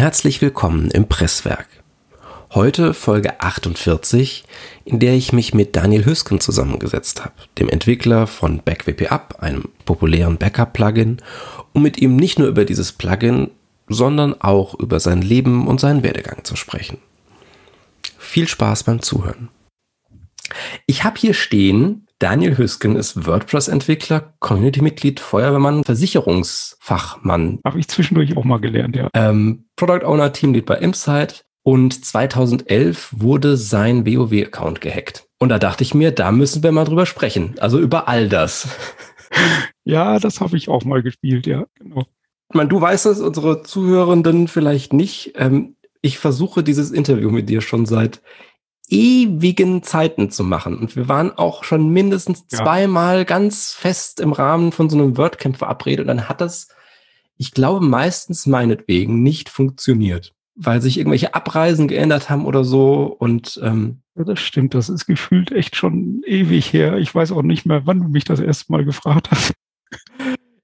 Herzlich willkommen im Presswerk. Heute Folge 48, in der ich mich mit Daniel Hüsken zusammengesetzt habe, dem Entwickler von BackWP einem populären Backup-Plugin, um mit ihm nicht nur über dieses Plugin, sondern auch über sein Leben und seinen Werdegang zu sprechen. Viel Spaß beim Zuhören. Ich habe hier stehen, Daniel Hüsken ist WordPress-Entwickler, Community-Mitglied, Feuerwehrmann, Versicherungsfachmann. Habe ich zwischendurch auch mal gelernt, ja. Ähm, Product Owner, Teamlead bei Insight. Und 2011 wurde sein WoW-Account gehackt. Und da dachte ich mir, da müssen wir mal drüber sprechen. Also über all das. Ja, das habe ich auch mal gespielt, ja, genau. Ich meine, du weißt es, unsere Zuhörenden vielleicht nicht. Ähm, ich versuche dieses Interview mit dir schon seit ewigen Zeiten zu machen. Und wir waren auch schon mindestens ja. zweimal ganz fest im Rahmen von so einem WordCamp verabredet. Und dann hat das, ich glaube, meistens meinetwegen nicht funktioniert, weil sich irgendwelche Abreisen geändert haben oder so. Und ähm, ja, das stimmt, das ist gefühlt echt schon ewig her. Ich weiß auch nicht mehr, wann du mich das erste Mal gefragt hast.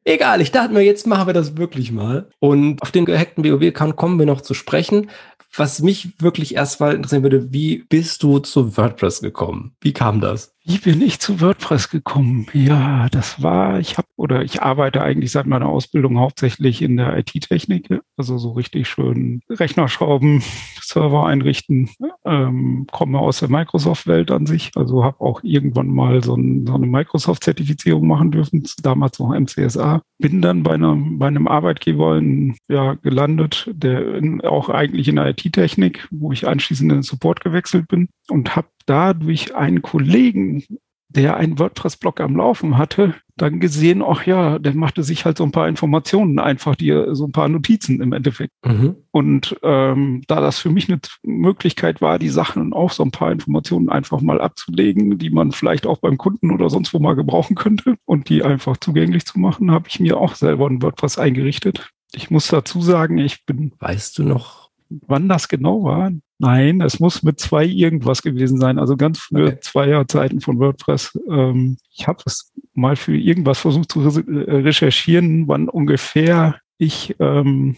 Egal, ich dachte mir, jetzt machen wir das wirklich mal. Und auf den gehackten WoW-Account kommen wir noch zu sprechen. Was mich wirklich erstmal interessieren würde, wie bist du zu WordPress gekommen? Wie kam das? Wie bin ich zu WordPress gekommen? Ja, das war, ich habe oder ich arbeite eigentlich seit meiner Ausbildung hauptsächlich in der IT-Technik, also so richtig schön Rechner schrauben, Server einrichten, ähm, komme aus der Microsoft-Welt an sich, also habe auch irgendwann mal so, ein, so eine Microsoft-Zertifizierung machen dürfen, damals noch MCSA. Bin dann bei einem, bei einem Arbeitgeber in, ja, gelandet, der in, auch eigentlich in der IT-Technik, wo ich anschließend in den Support gewechselt bin und habe da durch einen Kollegen, der einen WordPress-Blog am Laufen hatte, dann gesehen, ach ja, der machte sich halt so ein paar Informationen einfach, die so ein paar Notizen im Endeffekt. Mhm. Und ähm, da das für mich eine Möglichkeit war, die Sachen auch so ein paar Informationen einfach mal abzulegen, die man vielleicht auch beim Kunden oder sonst wo mal gebrauchen könnte und die einfach zugänglich zu machen, habe ich mir auch selber ein WordPress eingerichtet. Ich muss dazu sagen, ich bin. Weißt du noch, wann das genau war? Nein, es muss mit zwei irgendwas gewesen sein. Also ganz frühe okay. Zweierzeiten von WordPress. Ähm, ich habe es mal für irgendwas versucht zu recherchieren, wann ungefähr ich ähm,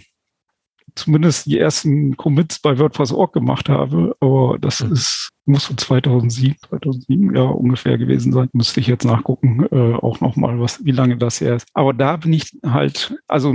zumindest die ersten Commits bei WordPress.org gemacht habe. Aber das mhm. ist, muss so 2007, 2007 ja ungefähr gewesen sein. Müsste ich jetzt nachgucken, äh, auch nochmal, was, wie lange das her ist. Aber da bin ich halt, also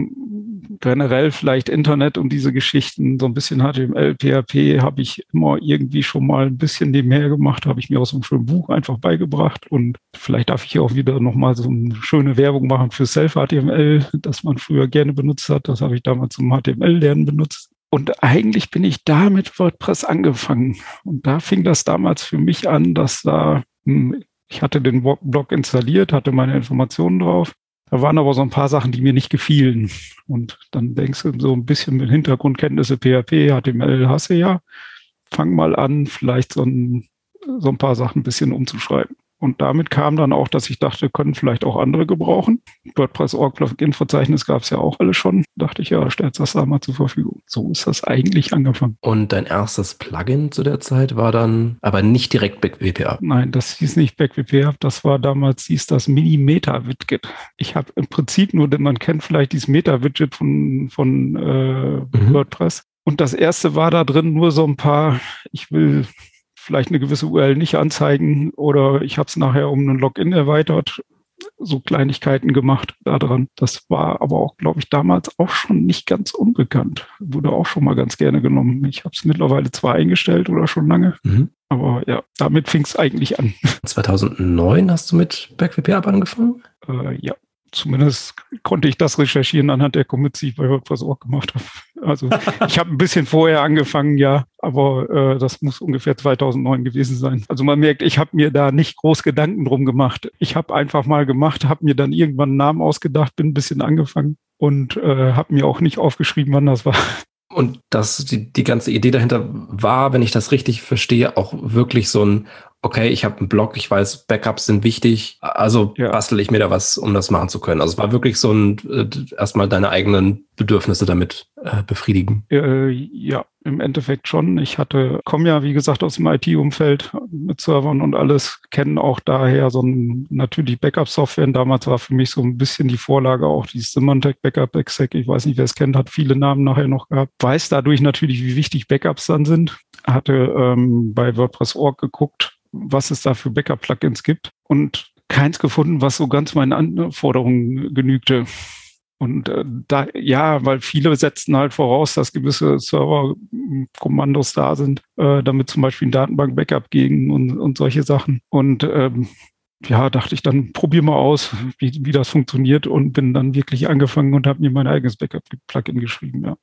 generell vielleicht Internet und diese Geschichten, so ein bisschen HTML, PHP habe ich immer irgendwie schon mal ein bisschen nebenher gemacht, habe ich mir aus einem schönen Buch einfach beigebracht und vielleicht darf ich hier auch wieder nochmal so eine schöne Werbung machen für Self-HTML, das man früher gerne benutzt hat. Das habe ich damals zum HTML-Lernen benutzt. Und eigentlich bin ich da mit WordPress angefangen. Und da fing das damals für mich an, dass da, hm, ich hatte den Blog installiert, hatte meine Informationen drauf da waren aber so ein paar Sachen, die mir nicht gefielen. Und dann denkst du so ein bisschen mit Hintergrundkenntnisse PHP, HTML hast du ja. Fang mal an, vielleicht so ein, so ein paar Sachen ein bisschen umzuschreiben. Und damit kam dann auch, dass ich dachte, können vielleicht auch andere gebrauchen. WordPress.org Plugin-Verzeichnis gab es ja auch alle schon. Dachte ich, ja, stellt das da mal zur Verfügung. So ist das eigentlich angefangen. Und dein erstes Plugin zu der Zeit war dann aber nicht direkt BackWP Nein, das hieß nicht BackWP Das war damals, hieß das Mini-Meta-Widget. Ich habe im Prinzip nur, denn man kennt vielleicht dieses Meta-Widget von, von äh, mhm. WordPress. Und das erste war da drin nur so ein paar, ich will vielleicht eine gewisse URL nicht anzeigen oder ich habe es nachher um einen Login erweitert, so Kleinigkeiten gemacht daran. Das war aber auch, glaube ich, damals auch schon nicht ganz unbekannt. Wurde auch schon mal ganz gerne genommen. Ich habe es mittlerweile zwar eingestellt oder schon lange, mhm. aber ja, damit fing es eigentlich an. 2009 hast du mit BackWP angefangen? Äh, ja zumindest konnte ich das recherchieren anhand der Commits, die ich bei WordPress.org gemacht habe. Also ich habe ein bisschen vorher angefangen, ja, aber äh, das muss ungefähr 2009 gewesen sein. Also man merkt, ich habe mir da nicht groß Gedanken drum gemacht. Ich habe einfach mal gemacht, habe mir dann irgendwann einen Namen ausgedacht, bin ein bisschen angefangen und äh, habe mir auch nicht aufgeschrieben, wann das war. Und das, die, die ganze Idee dahinter war, wenn ich das richtig verstehe, auch wirklich so ein, okay, ich habe einen Blog, ich weiß, Backups sind wichtig, also ja. bastel ich mir da was, um das machen zu können. Also es war wirklich so ein, äh, erstmal deine eigenen Bedürfnisse damit äh, befriedigen? Äh, ja, im Endeffekt schon. Ich hatte, komme ja, wie gesagt, aus dem IT-Umfeld mit Servern und alles, kennen auch daher so ein, natürlich Backup-Software. Damals war für mich so ein bisschen die Vorlage auch die Symantec Backup Exec. Ich weiß nicht, wer es kennt, hat viele Namen nachher noch gehabt. Weiß dadurch natürlich, wie wichtig Backups dann sind. Hatte ähm, bei WordPress.org geguckt, was es da für Backup-Plugins gibt und keins gefunden, was so ganz meinen Anforderungen genügte. Und äh, da, ja, weil viele setzen halt voraus, dass gewisse Server-Kommandos da sind, äh, damit zum Beispiel ein Datenbank-Backup gegen und, und solche Sachen. Und ähm, ja, dachte ich, dann probier mal aus, wie, wie das funktioniert und bin dann wirklich angefangen und habe mir mein eigenes Backup-Plugin geschrieben, ja.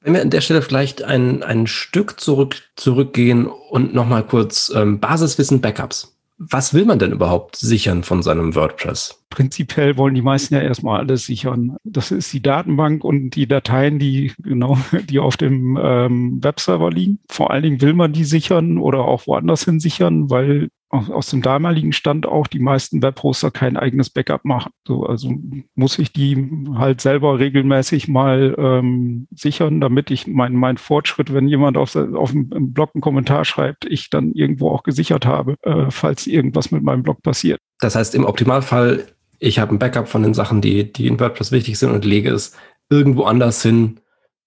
Wenn wir an der Stelle vielleicht ein, ein Stück zurück, zurückgehen und nochmal kurz ähm, Basiswissen Backups. Was will man denn überhaupt sichern von seinem WordPress? Prinzipiell wollen die meisten ja erstmal alles sichern. Das ist die Datenbank und die Dateien, die genau, die auf dem ähm, Webserver liegen. Vor allen Dingen will man die sichern oder auch woanders hin sichern, weil aus dem damaligen Stand auch die meisten Webhoster kein eigenes Backup machen. So, also muss ich die halt selber regelmäßig mal ähm, sichern, damit ich meinen mein Fortschritt, wenn jemand auf, auf dem Blog einen Kommentar schreibt, ich dann irgendwo auch gesichert habe, äh, falls irgendwas mit meinem Blog passiert. Das heißt, im Optimalfall, ich habe ein Backup von den Sachen, die, die in WordPress wichtig sind und lege es irgendwo anders hin,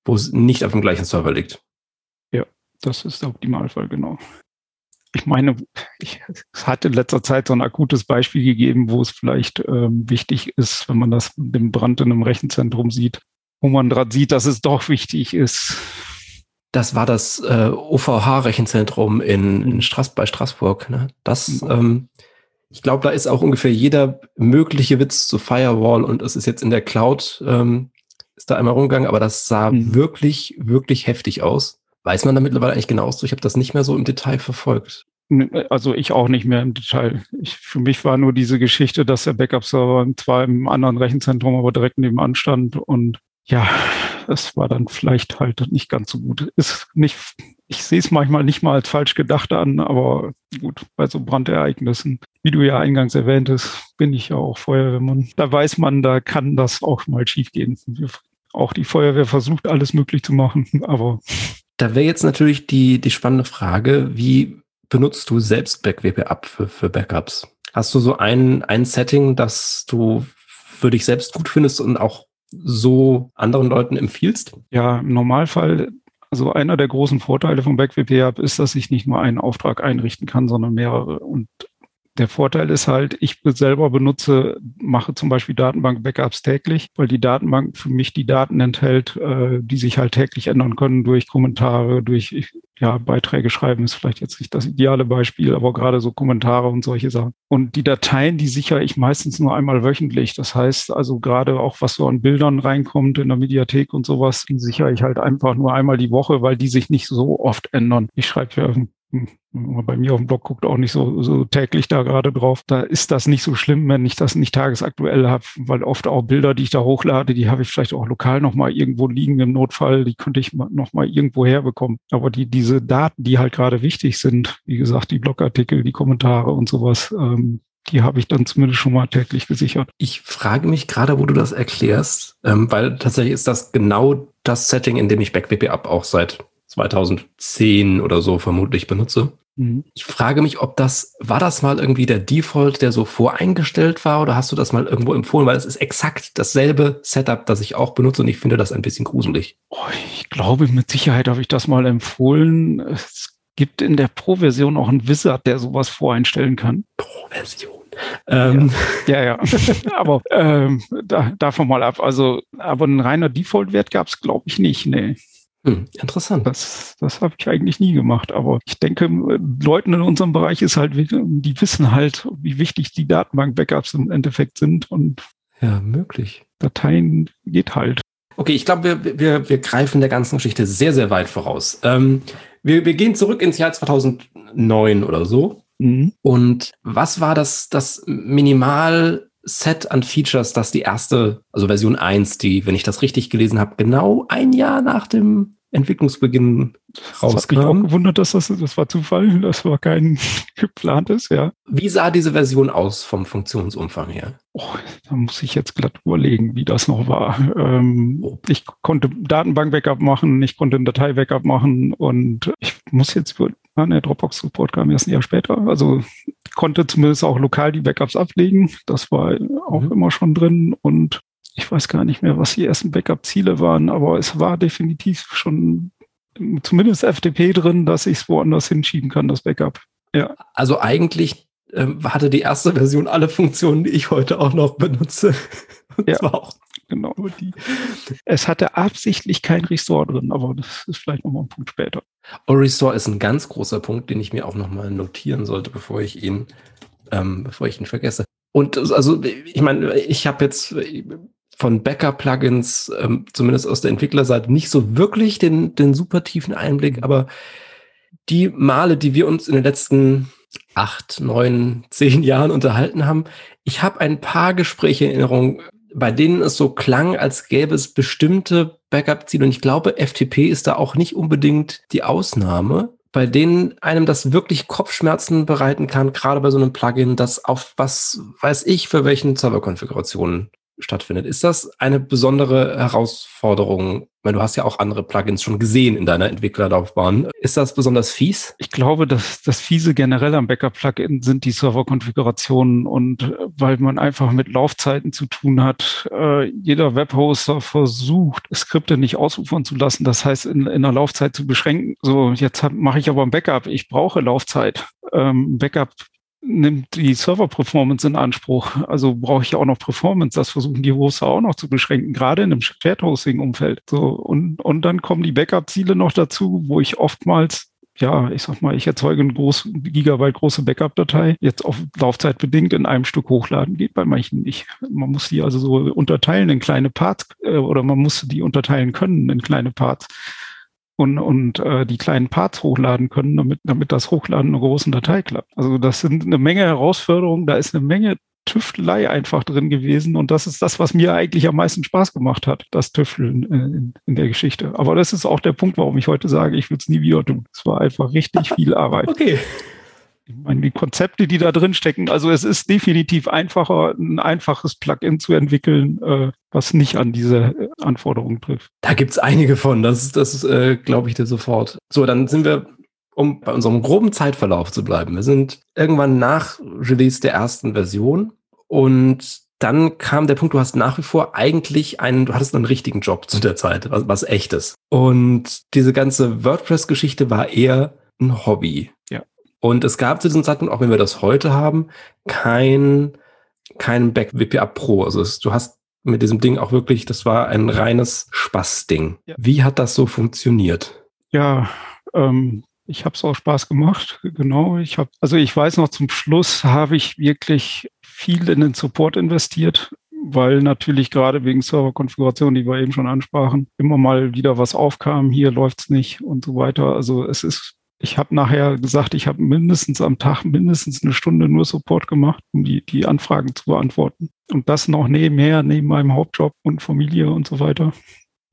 wo es nicht auf dem gleichen Server liegt. Ja, das ist der Optimalfall, genau ich meine, ich, es hat in letzter Zeit so ein akutes Beispiel gegeben, wo es vielleicht ähm, wichtig ist, wenn man das mit dem Brand in einem Rechenzentrum sieht, wo man gerade sieht, dass es doch wichtig ist. Das war das äh, OVH-Rechenzentrum in, in Straß bei Straßburg. Ne? Das, mhm. ähm, ich glaube, da ist auch ungefähr jeder mögliche Witz zu Firewall und es ist jetzt in der Cloud, ähm, ist da einmal rumgegangen, aber das sah mhm. wirklich, wirklich heftig aus. Weiß man da mittlerweile eigentlich genau so? Ich habe das nicht mehr so im Detail verfolgt. Also ich auch nicht mehr im Detail. Ich, für mich war nur diese Geschichte, dass der Backup-Server zwar im anderen Rechenzentrum, aber direkt nebenan stand und ja, das war dann vielleicht halt nicht ganz so gut. Ist nicht, ich sehe es manchmal nicht mal als falsch gedacht an, aber gut, bei so Brandereignissen, wie du ja eingangs erwähntest, bin ich ja auch Feuerwehrmann. Da weiß man, da kann das auch mal schiefgehen. Auch die Feuerwehr versucht alles möglich zu machen, aber da wäre jetzt natürlich die, die spannende Frage, wie benutzt du selbst BackWP-Up für, für Backups? Hast du so ein, ein Setting, das du für dich selbst gut findest und auch so anderen Leuten empfiehlst? Ja, im Normalfall, also einer der großen Vorteile von BackWP-Up ist, dass ich nicht nur einen Auftrag einrichten kann, sondern mehrere. Und der Vorteil ist halt, ich selber benutze, mache zum Beispiel Datenbank-Backups täglich, weil die Datenbank für mich die Daten enthält, äh, die sich halt täglich ändern können durch Kommentare, durch ja, Beiträge schreiben ist vielleicht jetzt nicht das ideale Beispiel, aber gerade so Kommentare und solche Sachen. Und die Dateien, die sichere ich meistens nur einmal wöchentlich. Das heißt also gerade auch, was so an Bildern reinkommt in der Mediathek und sowas, die sichere ich halt einfach nur einmal die Woche, weil die sich nicht so oft ändern. Ich schreibe ja bei mir auf dem Blog guckt, auch nicht so, so täglich da gerade drauf. Da ist das nicht so schlimm, wenn ich das nicht tagesaktuell habe, weil oft auch Bilder, die ich da hochlade, die habe ich vielleicht auch lokal nochmal irgendwo liegen im Notfall, die könnte ich nochmal irgendwo herbekommen. Aber die, diese Daten, die halt gerade wichtig sind, wie gesagt, die Blogartikel, die Kommentare und sowas, ähm, die habe ich dann zumindest schon mal täglich gesichert. Ich frage mich gerade, wo du das erklärst, ähm, weil tatsächlich ist das genau das Setting, in dem ich BackWP Up auch seit 2010 oder so vermutlich benutze. Mhm. Ich frage mich, ob das, war das mal irgendwie der Default, der so voreingestellt war oder hast du das mal irgendwo empfohlen? Weil es ist exakt dasselbe Setup, das ich auch benutze und ich finde das ein bisschen gruselig. Oh, ich glaube, mit Sicherheit habe ich das mal empfohlen. Es gibt in der Pro-Version auch einen Wizard, der sowas voreinstellen kann. Pro-Version. Ähm, ja, ja. ja. aber ähm, da, davon mal ab. Also, aber ein reiner Default-Wert gab es, glaube ich, nicht. Nee. Hm, interessant. Das, das habe ich eigentlich nie gemacht. Aber ich denke, Leuten in unserem Bereich ist halt, die wissen halt, wie wichtig die Datenbank-Backups im Endeffekt sind. Und ja, möglich. Dateien geht halt. Okay, ich glaube, wir, wir, wir greifen der ganzen Geschichte sehr, sehr weit voraus. Ähm, wir, wir gehen zurück ins Jahr 2009 oder so. Mhm. Und was war das, das Minimal Set an Features, das die erste, also Version 1, die, wenn ich das richtig gelesen habe, genau ein Jahr nach dem Entwicklungsbeginn rauskam. Das hat mich auch gewundert, dass das, das war Zufall, das war kein geplantes, ja. Wie sah diese Version aus vom Funktionsumfang her? Oh, da muss ich jetzt glatt überlegen, wie das noch war. Ähm, oh. Ich konnte Datenbank-Backup machen, ich konnte ein Datei-Backup machen und ich muss jetzt der Dropbox-Support kam erst ein Jahr später. Also konnte zumindest auch lokal die Backups ablegen. Das war auch mhm. immer schon drin und ich weiß gar nicht mehr, was die ersten Backup-Ziele waren, aber es war definitiv schon zumindest FTP drin, dass ich es woanders hinschieben kann, das Backup. Ja. Also eigentlich ähm, hatte die erste Version alle Funktionen, die ich heute auch noch benutze. Und ja, zwar auch genau. Nur die. Es hatte absichtlich kein Restore drin, aber das ist vielleicht nochmal ein Punkt später. Oh, Restore ist ein ganz großer Punkt, den ich mir auch nochmal notieren sollte, bevor ich ihn, ähm, bevor ich ihn vergesse. Und also, ich meine, ich habe jetzt von Backup-Plugins, ähm, zumindest aus der Entwicklerseite, nicht so wirklich den, den super tiefen Einblick, aber die Male, die wir uns in den letzten acht, neun, zehn Jahren unterhalten haben, ich habe ein paar Gespräche in Erinnerung, bei denen es so klang, als gäbe es bestimmte Backup-Ziele. Und ich glaube, FTP ist da auch nicht unbedingt die Ausnahme, bei denen einem das wirklich Kopfschmerzen bereiten kann, gerade bei so einem Plugin, das auf was weiß ich für welchen Serverkonfigurationen stattfindet. Ist das eine besondere Herausforderung? Weil du hast ja auch andere Plugins schon gesehen in deiner Entwicklerlaufbahn. Ist das besonders fies? Ich glaube, dass das fiese generell am Backup-Plugin sind die Serverkonfigurationen und äh, weil man einfach mit Laufzeiten zu tun hat. Äh, jeder Webhoster versucht, Skripte nicht ausufern zu lassen. Das heißt, in, in der Laufzeit zu beschränken. So, jetzt mache ich aber ein Backup. Ich brauche Laufzeit. Ähm, Backup nimmt die Server-Performance in Anspruch. Also brauche ich auch noch Performance. Das versuchen die Hoster auch noch zu beschränken, gerade in einem Shared-Hosting-Umfeld. So, und, und dann kommen die Backup-Ziele noch dazu, wo ich oftmals ja, ich sag mal, ich erzeuge eine groß, Gigabyte große Backup-Datei, jetzt auf Laufzeit bedingt in einem Stück hochladen, geht bei manchen nicht. Man muss die also so unterteilen in kleine Parts äh, oder man muss die unterteilen können in kleine Parts und, und äh, die kleinen Parts hochladen können, damit, damit das Hochladen einer großen Datei klappt. Also das sind eine Menge Herausforderungen, da ist eine Menge Tüftelei einfach drin gewesen und das ist das, was mir eigentlich am meisten Spaß gemacht hat, das Tüfteln in, in der Geschichte. Aber das ist auch der Punkt, warum ich heute sage, ich will es nie wieder tun. Es war einfach richtig viel Arbeit. Okay. Ich meine, die Konzepte, die da drin stecken, also es ist definitiv einfacher, ein einfaches Plugin zu entwickeln, äh, was nicht an diese äh, Anforderungen trifft. Da gibt's einige von, das, das äh, glaube ich dir sofort. So, dann sind wir, um bei unserem groben Zeitverlauf zu bleiben, wir sind irgendwann nach Release der ersten Version und dann kam der Punkt, du hast nach wie vor eigentlich einen, du hattest einen richtigen Job zu der Zeit, was, was echtes. Und diese ganze WordPress-Geschichte war eher ein Hobby. Und es gab zu diesem Zeitpunkt, auch wenn wir das heute haben, kein, kein Back WPA Pro. Also es, du hast mit diesem Ding auch wirklich, das war ein reines Spaßding. Ja. Wie hat das so funktioniert? Ja, ähm, ich habe es auch Spaß gemacht, genau. Ich habe, also ich weiß noch, zum Schluss habe ich wirklich viel in den Support investiert, weil natürlich gerade wegen Serverkonfiguration, die wir eben schon ansprachen, immer mal wieder was aufkam, hier läuft's nicht und so weiter. Also es ist ich habe nachher gesagt, ich habe mindestens am Tag mindestens eine Stunde nur Support gemacht, um die, die Anfragen zu beantworten. Und das noch nebenher, neben meinem Hauptjob und Familie und so weiter.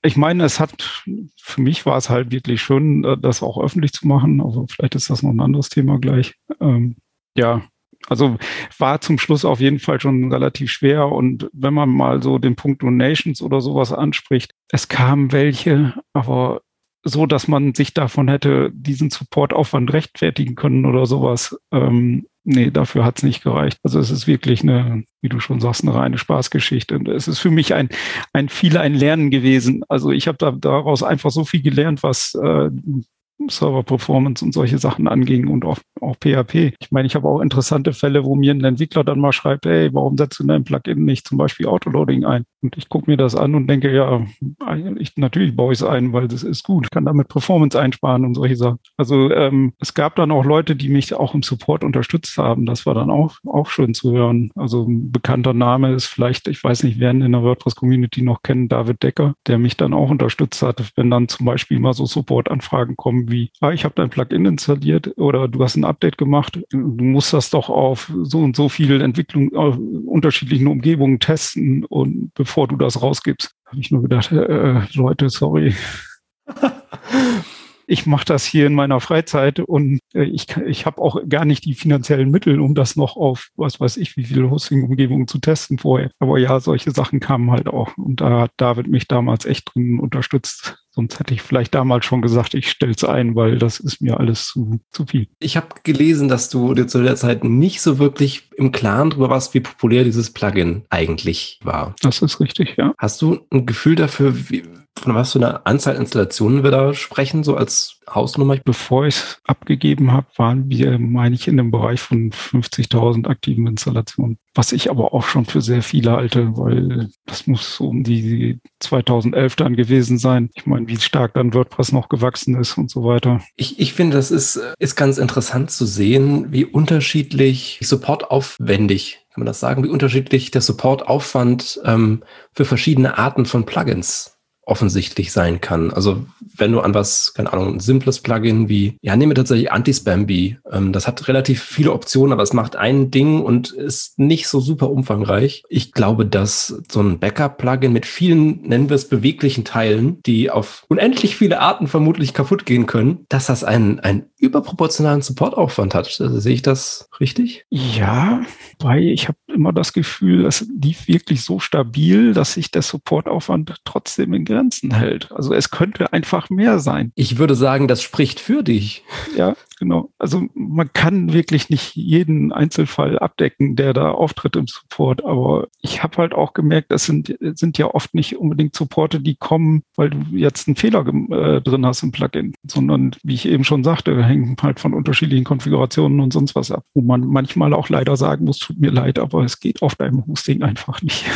Ich meine, es hat, für mich war es halt wirklich schön, äh, das auch öffentlich zu machen. Also vielleicht ist das noch ein anderes Thema gleich. Ähm, ja, also war zum Schluss auf jeden Fall schon relativ schwer. Und wenn man mal so den Punkt Donations oder sowas anspricht, es kamen welche, aber so, dass man sich davon hätte diesen Supportaufwand rechtfertigen können oder sowas. Ähm, nee, dafür hat's nicht gereicht. Also es ist wirklich eine, wie du schon sagst, eine reine Spaßgeschichte. Und es ist für mich ein, ein viel ein Lernen gewesen. Also ich habe da daraus einfach so viel gelernt, was äh, Server-Performance und solche Sachen anging und auch, auch PHP. Ich meine, ich habe auch interessante Fälle, wo mir ein Entwickler dann mal schreibt, hey, warum setzt du in deinem Plugin nicht zum Beispiel Autoloading ein? Und ich gucke mir das an und denke, ja, ich, natürlich baue ich es ein, weil das ist gut. Ich kann damit Performance einsparen und solche Sachen. Also ähm, es gab dann auch Leute, die mich auch im Support unterstützt haben. Das war dann auch, auch schön zu hören. Also ein bekannter Name ist vielleicht, ich weiß nicht, wer in der WordPress-Community noch kennt, David Decker, der mich dann auch unterstützt hat, wenn dann zum Beispiel mal so Support-Anfragen kommen wie, ah, ich habe dein Plugin installiert oder du hast ein Update gemacht, du musst das doch auf so und so viel Entwicklung, auf unterschiedlichen Umgebungen testen und bevor du das rausgibst, habe ich nur gedacht, äh, Leute, sorry, ich mache das hier in meiner Freizeit und äh, ich, ich habe auch gar nicht die finanziellen Mittel, um das noch auf was weiß ich, wie viele Hosting-Umgebungen zu testen vorher. Aber ja, solche Sachen kamen halt auch. Und da hat David mich damals echt drin unterstützt. Sonst hätte ich vielleicht damals schon gesagt, ich stelle es ein, weil das ist mir alles zu, zu viel. Ich habe gelesen, dass du dir zu der Zeit nicht so wirklich im Klaren darüber warst, wie populär dieses Plugin eigentlich war. Das ist richtig, ja. Hast du ein Gefühl dafür, wie, von was für einer Anzahl Installationen wir da sprechen, so als Hausnummer? Bevor ich es abgegeben habe, waren wir, meine ich, in dem Bereich von 50.000 aktiven Installationen. Was ich aber auch schon für sehr viele halte, weil das muss so um die 2011 dann gewesen sein. Ich meine, wie stark dann WordPress noch gewachsen ist und so weiter. Ich, ich finde, das ist, ist ganz interessant zu sehen, wie unterschiedlich supportaufwendig kann man das sagen, wie unterschiedlich der Supportaufwand ähm, für verschiedene Arten von Plugins offensichtlich sein kann. Also wenn du an was, keine Ahnung, ein simples Plugin wie, ja, nehme tatsächlich Anti-Spam-Bee. Ähm, das hat relativ viele Optionen, aber es macht ein Ding und ist nicht so super umfangreich. Ich glaube, dass so ein Backup-Plugin mit vielen, nennen wir es, beweglichen Teilen, die auf unendlich viele Arten vermutlich kaputt gehen können, dass das einen, einen überproportionalen Supportaufwand hat. Also, sehe ich das richtig? Ja, weil ich habe immer das Gefühl, es lief wirklich so stabil, dass sich der Supportaufwand trotzdem in Grenzen hält. Also es könnte einfach mehr sein. Ich würde sagen, das spricht für dich. Ja, genau. Also man kann wirklich nicht jeden Einzelfall abdecken, der da auftritt im Support. Aber ich habe halt auch gemerkt, das sind, sind ja oft nicht unbedingt Supporte, die kommen, weil du jetzt einen Fehler äh, drin hast im Plugin, sondern wie ich eben schon sagte, hängen halt von unterschiedlichen Konfigurationen und sonst was ab, wo man manchmal auch leider sagen muss, tut mir leid, aber es geht auf deinem Hosting einfach nicht.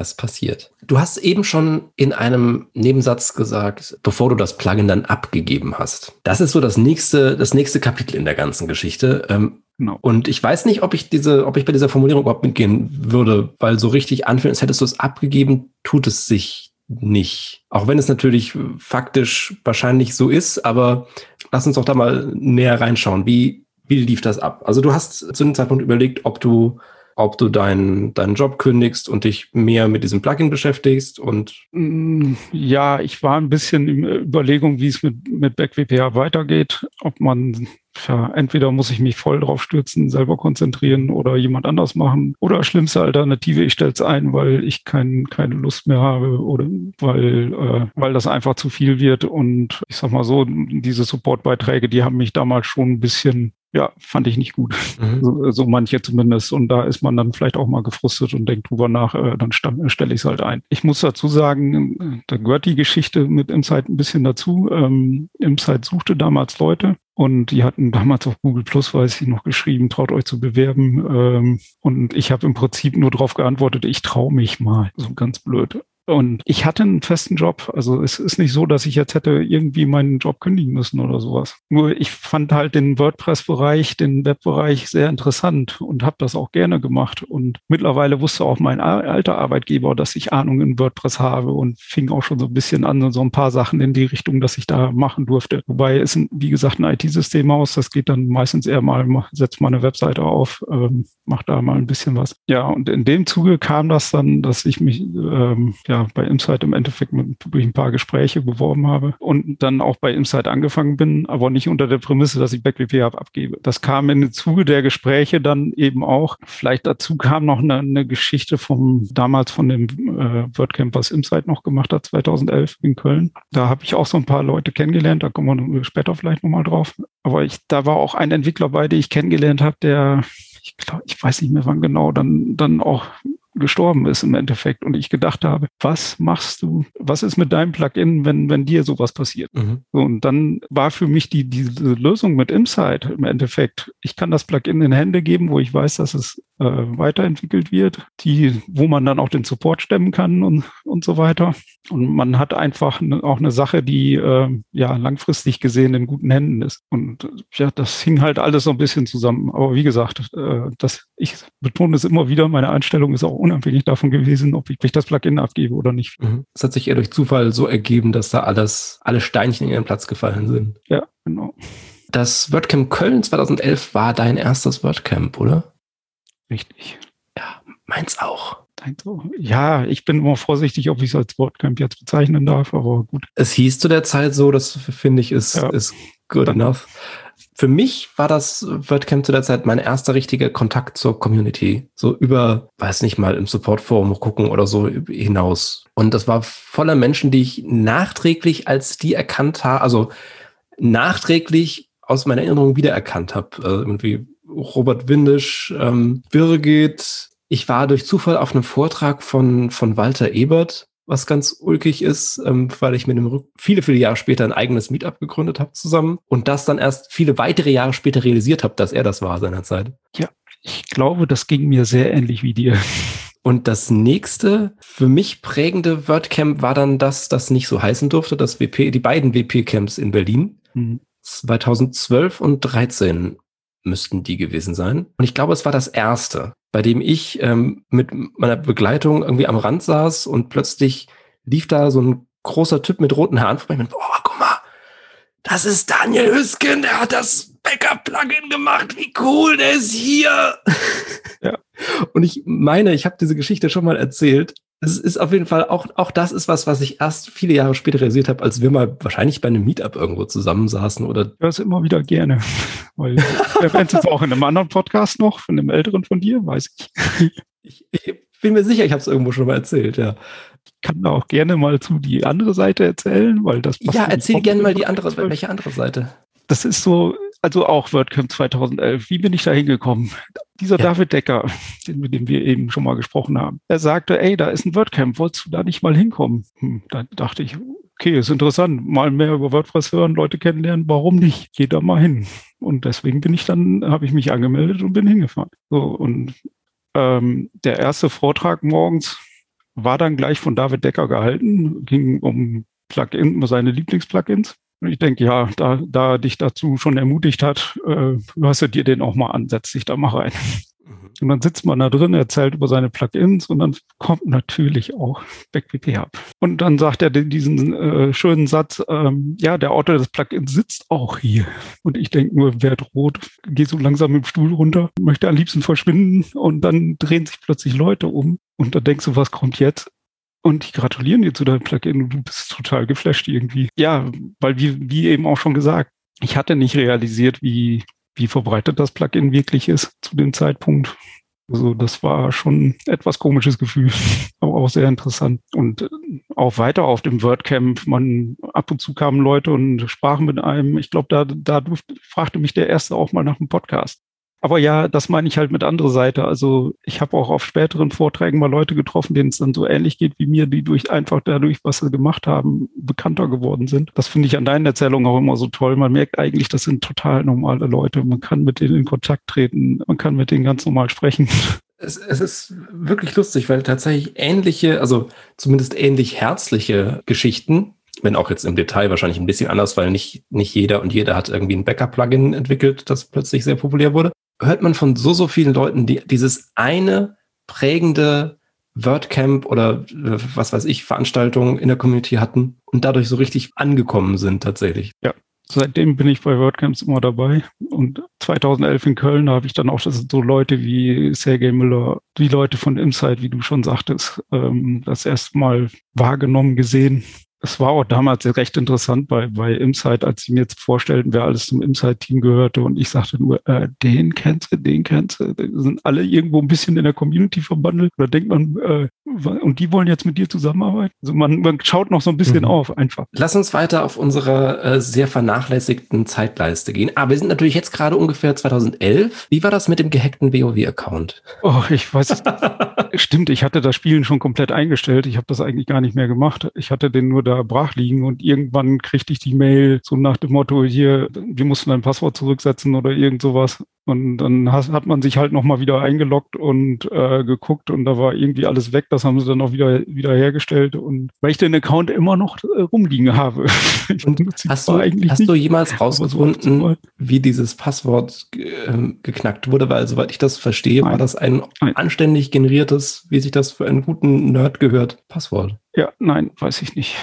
Das passiert. Du hast eben schon in einem Nebensatz gesagt, bevor du das Plugin dann abgegeben hast. Das ist so das nächste, das nächste Kapitel in der ganzen Geschichte. Ähm, Genau. Und ich weiß nicht, ob ich diese, ob ich bei dieser Formulierung überhaupt mitgehen würde, weil so richtig anfühlen, als hättest du es abgegeben, tut es sich nicht. Auch wenn es natürlich faktisch wahrscheinlich so ist, aber lass uns doch da mal näher reinschauen. Wie, wie lief das ab? Also du hast zu dem Zeitpunkt überlegt, ob du ob du deinen, deinen Job kündigst und dich mehr mit diesem Plugin beschäftigst und mm, ja, ich war ein bisschen in Überlegung, wie es mit, mit BackWPA weitergeht, ob man ja, entweder muss ich mich voll drauf stürzen, selber konzentrieren oder jemand anders machen. Oder schlimmste Alternative, ich stelle es ein, weil ich kein, keine Lust mehr habe oder weil, äh, weil das einfach zu viel wird. Und ich sag mal so, diese Supportbeiträge, die haben mich damals schon ein bisschen ja, fand ich nicht gut. Mhm. So, so, manche zumindest. Und da ist man dann vielleicht auch mal gefrustet und denkt drüber nach, äh, dann stelle ich es halt ein. Ich muss dazu sagen, da gehört die Geschichte mit Insight ein bisschen dazu. Ähm, Insight suchte damals Leute und die hatten damals auf Google Plus, weiß ich noch, geschrieben, traut euch zu bewerben. Ähm, und ich habe im Prinzip nur darauf geantwortet, ich traue mich mal. So ganz blöd. Und ich hatte einen festen Job. Also es ist nicht so, dass ich jetzt hätte irgendwie meinen Job kündigen müssen oder sowas. Nur ich fand halt den WordPress-Bereich, den Webbereich sehr interessant und habe das auch gerne gemacht. Und mittlerweile wusste auch mein alter Arbeitgeber, dass ich Ahnung in WordPress habe und fing auch schon so ein bisschen an, so ein paar Sachen in die Richtung, dass ich da machen durfte. Wobei es, wie gesagt, ein IT-System aus. Das geht dann meistens eher mal, setzt mal eine Webseite auf, ähm, macht da mal ein bisschen was. Ja, und in dem Zuge kam das dann, dass ich mich ähm, ja bei Insight im Endeffekt mit, durch ein paar Gespräche beworben habe und dann auch bei Insight angefangen bin, aber nicht unter der Prämisse, dass ich BackWP abgebe. Das kam in den Zuge der Gespräche dann eben auch. Vielleicht dazu kam noch eine, eine Geschichte vom damals von dem äh, WordCamp, was Insight noch gemacht hat, 2011 in Köln. Da habe ich auch so ein paar Leute kennengelernt, da kommen wir später vielleicht nochmal drauf. Aber ich, da war auch ein Entwickler bei, den ich kennengelernt habe, der ich glaube, ich weiß nicht mehr wann genau, dann, dann auch gestorben ist im Endeffekt. Und ich gedacht habe, was machst du, was ist mit deinem Plugin, wenn, wenn dir sowas passiert? Mhm. So, und dann war für mich die, diese Lösung mit Insight im Endeffekt, ich kann das Plugin in Hände geben, wo ich weiß, dass es äh, weiterentwickelt wird, die, wo man dann auch den Support stemmen kann und, und so weiter. Und man hat einfach ne, auch eine Sache, die äh, ja langfristig gesehen in guten Händen ist. Und ja, das hing halt alles so ein bisschen zusammen. Aber wie gesagt, äh, das, ich betone es immer wieder, meine Einstellung ist auch unabhängig davon gewesen, ob ich, ich das Plugin abgebe oder nicht. Mhm. Es hat sich eher durch Zufall so ergeben, dass da alles, alle Steinchen in ihren Platz gefallen sind. Ja, genau. Das WordCamp Köln 2011 war dein erstes WordCamp, oder? Richtig. Ja, meins auch. Ja, ich bin immer vorsichtig, ob ich es als WordCamp jetzt bezeichnen darf, aber gut. Es hieß zu der Zeit so, das finde ich ist, ja. ist good enough. Für mich war das WordCamp zu der Zeit mein erster richtiger Kontakt zur Community. So über, weiß nicht mal, im Supportforum gucken oder so hinaus. Und das war voller Menschen, die ich nachträglich als die erkannt habe, also nachträglich aus meiner Erinnerung wiedererkannt habe. Also irgendwie Robert Windisch, ähm, Birgit. Ich war durch Zufall auf einem Vortrag von, von Walter Ebert, was ganz ulkig ist, ähm, weil ich mit dem viele, viele Jahre später ein eigenes Meetup gegründet habe zusammen und das dann erst viele weitere Jahre später realisiert habe, dass er das war seinerzeit. Ja, ich glaube, das ging mir sehr ähnlich wie dir. Und das nächste für mich prägende WordCamp war dann das, das nicht so heißen durfte, das WP, die beiden WP-Camps in Berlin. Mhm. 2012 und 13 müssten die gewesen sein. Und ich glaube, es war das erste, bei dem ich ähm, mit meiner Begleitung irgendwie am Rand saß und plötzlich lief da so ein großer Typ mit roten Haaren vorbei. Und, oh, guck mal, das ist Daniel Hüsken, der hat das Backup-Plugin gemacht. Wie cool, der ist hier. Ja. Und ich meine, ich habe diese Geschichte schon mal erzählt es ist auf jeden Fall auch, auch das ist was, was ich erst viele Jahre später realisiert habe, als wir mal wahrscheinlich bei einem Meetup irgendwo zusammensaßen oder. Das immer wieder gerne. Weil erwähnt es auch in einem anderen Podcast noch, von einem älteren von dir, weiß ich. ich, ich bin mir sicher, ich habe es irgendwo schon mal erzählt, ja. Ich kann da auch gerne mal zu die andere Seite erzählen, weil das Ja, erzähl gerne mal die andere, welche andere Seite? Das ist so, also auch WordCamp 2011. Wie bin ich da hingekommen? Dieser ja. David Decker, den, mit dem wir eben schon mal gesprochen haben, er sagte, ey, da ist ein WordCamp, wolltest du da nicht mal hinkommen? Hm, dann dachte ich, okay, ist interessant, mal mehr über WordPress hören, Leute kennenlernen, warum nicht? Geh da mal hin. Und deswegen bin ich dann, habe ich mich angemeldet und bin hingefahren. So, und ähm, der erste Vortrag morgens war dann gleich von David Decker gehalten, ging um Plugin, seine Lieblingsplugins. Ich denke, ja, da, da dich dazu schon ermutigt hat, äh, hörst du dir den auch mal an, setz dich da mal rein. Mhm. Und dann sitzt man da drin, erzählt über seine Plugins und dann kommt natürlich auch BackWP ab. Und dann sagt er diesen äh, schönen Satz, ähm, ja, der Autor des Plugins sitzt auch hier. Und ich denke nur, werd rot, geh so langsam im Stuhl runter, möchte am liebsten verschwinden und dann drehen sich plötzlich Leute um und da denkst du, was kommt jetzt? Und die gratulieren dir zu deinem Plugin du bist total geflasht irgendwie. Ja, weil wie, wie eben auch schon gesagt, ich hatte nicht realisiert, wie, wie verbreitet das Plugin wirklich ist zu dem Zeitpunkt. Also das war schon etwas komisches Gefühl, aber auch sehr interessant. Und auch weiter auf dem WordCamp, man ab und zu kamen Leute und sprachen mit einem. Ich glaube, da, da fragte mich der erste auch mal nach einem Podcast. Aber ja, das meine ich halt mit anderer Seite. Also ich habe auch auf späteren Vorträgen mal Leute getroffen, denen es dann so ähnlich geht wie mir, die durch einfach dadurch, was sie gemacht haben, bekannter geworden sind. Das finde ich an deinen Erzählungen auch immer so toll. Man merkt eigentlich, das sind total normale Leute. Man kann mit denen in Kontakt treten, man kann mit denen ganz normal sprechen. Es, es ist wirklich lustig, weil tatsächlich ähnliche, also zumindest ähnlich herzliche Geschichten wenn auch jetzt im Detail wahrscheinlich ein bisschen anders, weil nicht, nicht jeder und jeder hat irgendwie ein Backup-Plugin entwickelt, das plötzlich sehr populär wurde hört man von so, so vielen Leuten, die dieses eine prägende WordCamp oder äh, was weiß ich, Veranstaltungen in der Community hatten und dadurch so richtig angekommen sind tatsächlich. Ja, seitdem bin ich bei WordCamps immer dabei. Und 2011 in Köln habe ich dann auch so Leute wie Sergey Müller, die Leute von Insight, wie du schon sagtest, ähm, das erste Mal wahrgenommen, gesehen es war auch damals recht interessant bei, bei Insight, als sie mir jetzt vorstellten, wer alles zum Insight-Team gehörte. Und ich sagte nur, äh, den kennst du, den kennst du. Die sind alle irgendwo ein bisschen in der Community verbandelt. Oder denkt man, äh, und die wollen jetzt mit dir zusammenarbeiten? Also man, man schaut noch so ein bisschen mhm. auf, einfach. Lass uns weiter auf unsere äh, sehr vernachlässigten Zeitleiste gehen. Aber wir sind natürlich jetzt gerade ungefähr 2011. Wie war das mit dem gehackten WoW-Account? Oh, ich weiß. Stimmt, ich hatte das Spielen schon komplett eingestellt. Ich habe das eigentlich gar nicht mehr gemacht. Ich hatte den nur da brach liegen und irgendwann kriegte ich die Mail so nach dem Motto, hier, wir mussten ein Passwort zurücksetzen oder irgend sowas. Und dann hat man sich halt nochmal wieder eingeloggt und äh, geguckt und da war irgendwie alles weg. Das haben sie dann auch wieder, wieder hergestellt. Und weil ich den Account immer noch äh, rumliegen habe. hast du, hast du jemals rausgefunden, so wie dieses Passwort äh, geknackt wurde? Weil soweit ich das verstehe, Nein. war das ein Nein. anständig generiertes, wie sich das für einen guten Nerd gehört, Passwort. Ja, nein, weiß ich nicht.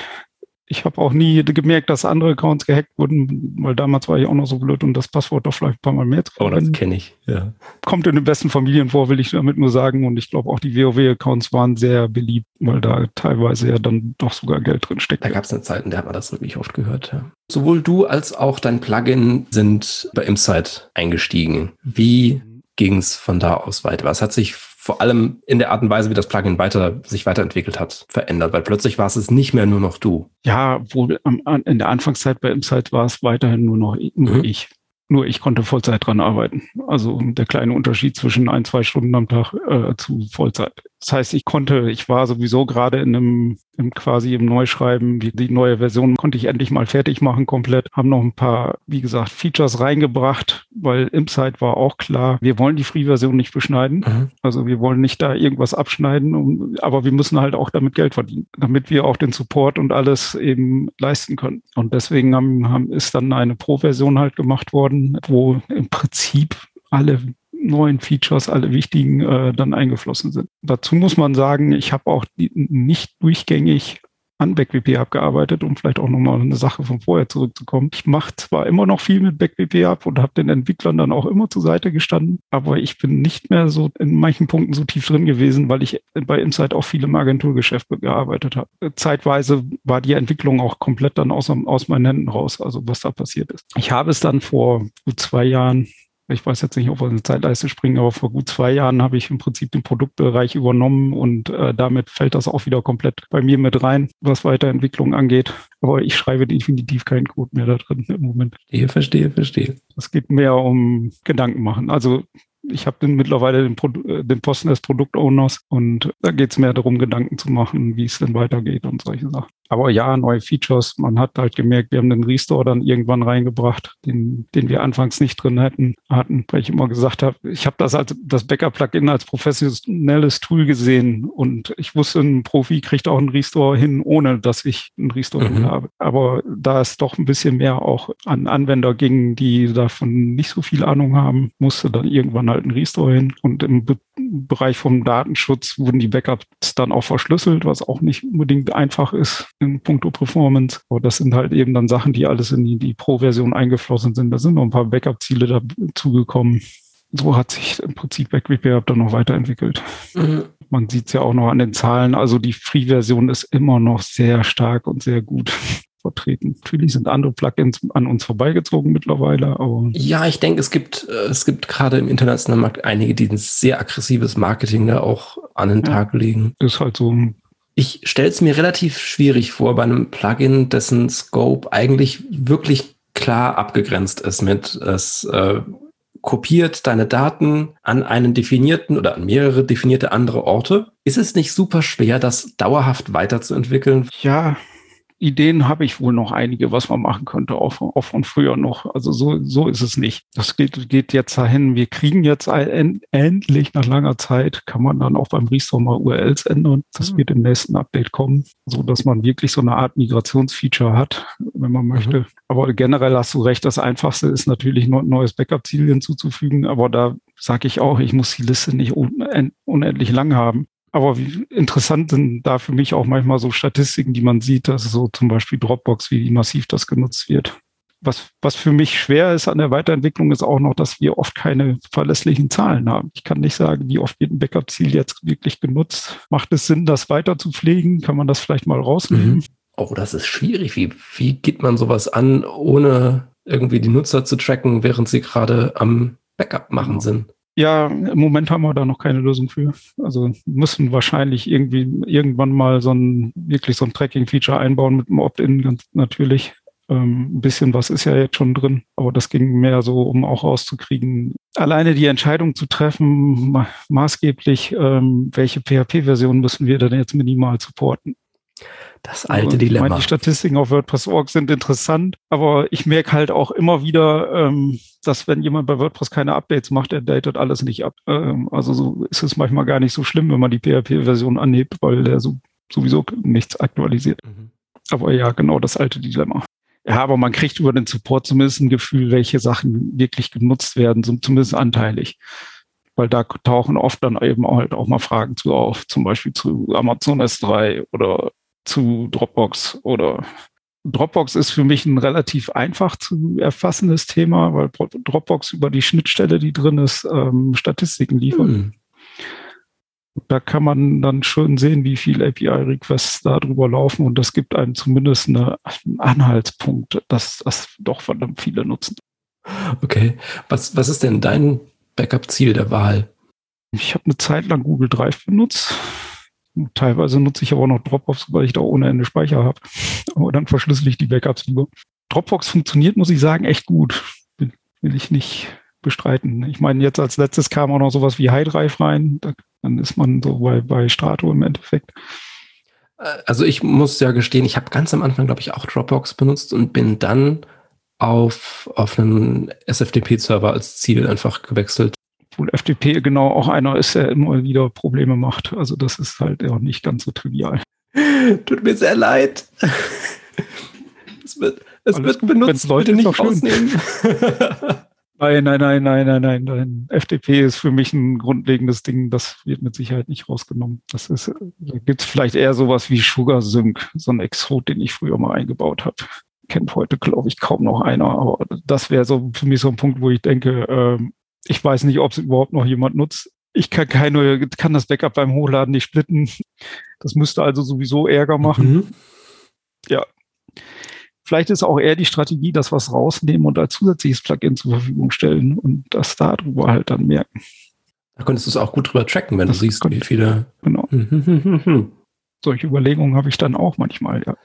Ich habe auch nie gemerkt, dass andere Accounts gehackt wurden, weil damals war ich auch noch so blöd und das Passwort doch vielleicht ein paar Mal mehr zu Oh, das kenne ich, ja. Kommt in den besten Familien vor, will ich damit nur sagen. Und ich glaube auch die WoW-Accounts waren sehr beliebt, weil da teilweise ja dann doch sogar Geld drin steckt. Da gab es eine Zeit, in der hat man das wirklich oft gehört, ja. Sowohl du als auch dein Plugin sind bei Insight eingestiegen. Wie ging es von da aus weiter? Was hat sich vor allem in der Art und Weise, wie das Plugin weiter, sich weiterentwickelt hat, verändert, weil plötzlich war es nicht mehr nur noch du. Ja, wohl in der Anfangszeit bei Insight war es weiterhin nur noch nur mhm. ich. Nur ich konnte Vollzeit dran arbeiten. Also der kleine Unterschied zwischen ein, zwei Stunden am Tag äh, zu Vollzeit. Das heißt, ich konnte, ich war sowieso gerade in einem, im quasi im Neuschreiben, die, die neue Version konnte ich endlich mal fertig machen komplett. Haben noch ein paar, wie gesagt, Features reingebracht, weil im Site war auch klar, wir wollen die Free-Version nicht beschneiden. Mhm. Also wir wollen nicht da irgendwas abschneiden, um, aber wir müssen halt auch damit Geld verdienen, damit wir auch den Support und alles eben leisten können. Und deswegen haben, haben, ist dann eine Pro-Version halt gemacht worden, wo im Prinzip alle neuen Features, alle wichtigen, äh, dann eingeflossen sind. Dazu muss man sagen, ich habe auch die, nicht durchgängig an BackWP abgearbeitet, um vielleicht auch nochmal eine Sache von vorher zurückzukommen. Ich mache zwar immer noch viel mit BackWP ab und habe den Entwicklern dann auch immer zur Seite gestanden, aber ich bin nicht mehr so in manchen Punkten so tief drin gewesen, weil ich bei Insight auch viel im Agenturgeschäft gearbeitet habe. Zeitweise war die Entwicklung auch komplett dann aus, aus meinen Händen raus, also was da passiert ist. Ich habe es dann vor zwei Jahren ich weiß jetzt nicht, ob wir eine Zeitleiste springen, aber vor gut zwei Jahren habe ich im Prinzip den Produktbereich übernommen und äh, damit fällt das auch wieder komplett bei mir mit rein, was Weiterentwicklung angeht. Aber ich schreibe definitiv keinen Code mehr da drin im Moment. Verstehe, verstehe, verstehe. Es geht mehr um Gedanken machen. Also ich habe mittlerweile den, äh, den, Posten des Produktowners und da geht es mehr darum, Gedanken zu machen, wie es denn weitergeht und solche Sachen. Aber ja, neue Features. Man hat halt gemerkt, wir haben den Restore dann irgendwann reingebracht, den, den wir anfangs nicht drin hätten, hatten, weil ich immer gesagt habe, ich habe das als das Backup-Plugin als professionelles Tool gesehen und ich wusste, ein Profi kriegt auch einen Restore hin, ohne dass ich einen Restore mhm. habe. Aber da es doch ein bisschen mehr auch an Anwender ging, die davon nicht so viel Ahnung haben, musste dann irgendwann halt ein Restore hin. Und im Be Bereich vom Datenschutz wurden die Backups dann auch verschlüsselt, was auch nicht unbedingt einfach ist in puncto Performance. Aber das sind halt eben dann Sachen, die alles in die, die Pro-Version eingeflossen sind. Da sind noch ein paar Backup-Ziele dazugekommen. So hat sich im Prinzip BackWP dann noch weiterentwickelt. Mhm. Man sieht es ja auch noch an den Zahlen. Also die Free-Version ist immer noch sehr stark und sehr gut vertreten. Natürlich sind andere Plugins an uns vorbeigezogen mittlerweile, aber. Ja, ich denke, es gibt, äh, es gibt gerade im internationalen Markt einige, die ein sehr aggressives Marketing da auch an den ja, Tag legen. Ist halt so. Ich stelle es mir relativ schwierig vor bei einem Plugin, dessen Scope eigentlich wirklich klar abgegrenzt ist mit es äh, kopiert deine Daten an einen definierten oder an mehrere definierte andere Orte. Ist es nicht super schwer, das dauerhaft weiterzuentwickeln? Ja, Ideen habe ich wohl noch einige, was man machen könnte, auch, auch von früher noch. Also so, so ist es nicht. Das geht, geht jetzt dahin. Wir kriegen jetzt ein, endlich nach langer Zeit, kann man dann auch beim Restore mal URLs ändern. Das mhm. wird im nächsten Update kommen, so dass man wirklich so eine Art Migrationsfeature hat, wenn man möchte. Mhm. Aber generell hast du recht. Das einfachste ist natürlich ein neues Backup-Ziel hinzuzufügen. Aber da sage ich auch, ich muss die Liste nicht unendlich lang haben. Aber interessant sind da für mich auch manchmal so Statistiken, die man sieht, dass so zum Beispiel Dropbox, wie massiv das genutzt wird. Was, was für mich schwer ist an der Weiterentwicklung, ist auch noch, dass wir oft keine verlässlichen Zahlen haben. Ich kann nicht sagen, wie oft wird ein Backup-Ziel jetzt wirklich genutzt. Macht es Sinn, das weiter zu pflegen? Kann man das vielleicht mal rausnehmen? Mhm. Oh, das ist schwierig. Wie, wie geht man sowas an, ohne irgendwie die Nutzer zu tracken, während sie gerade am Backup machen genau. sind? Ja, im Moment haben wir da noch keine Lösung für. Also müssen wahrscheinlich irgendwie irgendwann mal so ein wirklich so ein Tracking-Feature einbauen mit dem Opt-in, ganz natürlich. Ähm, ein bisschen was ist ja jetzt schon drin, aber das ging mehr so, um auch rauszukriegen, alleine die Entscheidung zu treffen, ma maßgeblich, ähm, welche PHP-Version müssen wir denn jetzt minimal supporten. Das alte also, Dilemma. Meine, die Statistiken auf WordPress.org sind interessant, aber ich merke halt auch immer wieder, ähm, dass wenn jemand bei WordPress keine Updates macht, er datet alles nicht ab. Ähm, also so ist es manchmal gar nicht so schlimm, wenn man die PHP-Version anhebt, weil der so, sowieso nichts aktualisiert. Mhm. Aber ja, genau das alte Dilemma. Ja, aber man kriegt über den Support zumindest ein Gefühl, welche Sachen wirklich genutzt werden, zumindest anteilig weil da tauchen oft dann eben auch, halt auch mal Fragen zu auf, zum Beispiel zu Amazon S3 oder zu Dropbox oder Dropbox ist für mich ein relativ einfach zu erfassendes Thema, weil Dropbox über die Schnittstelle, die drin ist, ähm, Statistiken liefert. Hm. Da kann man dann schön sehen, wie viel API-Requests da drüber laufen und das gibt einem zumindest eine, einen Anhaltspunkt, dass das doch verdammt viele nutzen. Okay. Was, was ist denn dein Backup-Ziel der Wahl? Ich habe eine Zeit lang Google Drive benutzt. Teilweise nutze ich aber noch Dropbox, weil ich da ohne Ende Speicher habe. Aber dann verschlüssel ich die Backups lieber. Dropbox funktioniert, muss ich sagen, echt gut. Will, will ich nicht bestreiten. Ich meine, jetzt als letztes kam auch noch sowas wie High Drive rein. Da, dann ist man so bei, bei Strato im Endeffekt. Also ich muss ja gestehen, ich habe ganz am Anfang, glaube ich, auch Dropbox benutzt und bin dann auf, auf einen SFTP-Server als Ziel einfach gewechselt. Obwohl FTP genau auch einer ist, der immer wieder Probleme macht. Also das ist halt auch nicht ganz so trivial. Tut mir sehr leid. Es wird, es wird benutzt, Leute nicht rausnehmen. Nein, nein, nein, nein, nein, nein, nein. FTP ist für mich ein grundlegendes Ding. Das wird mit Sicherheit nicht rausgenommen. Das ist, da gibt es vielleicht eher sowas wie Sugar Sync, so ein Exot, den ich früher mal eingebaut habe kennt heute, glaube ich, kaum noch einer. Aber das wäre so für mich so ein Punkt, wo ich denke, äh, ich weiß nicht, ob es überhaupt noch jemand nutzt. Ich kann keine, kann das Backup beim Hochladen nicht splitten. Das müsste also sowieso Ärger machen. Mhm. Ja. Vielleicht ist auch eher die Strategie, dass was rausnehmen und als zusätzliches Plugin zur Verfügung stellen und das darüber halt dann merken. Da könntest du es auch gut drüber tracken, wenn das du siehst, wie viele. Genau. Mhm. Solche Überlegungen habe ich dann auch manchmal, ja.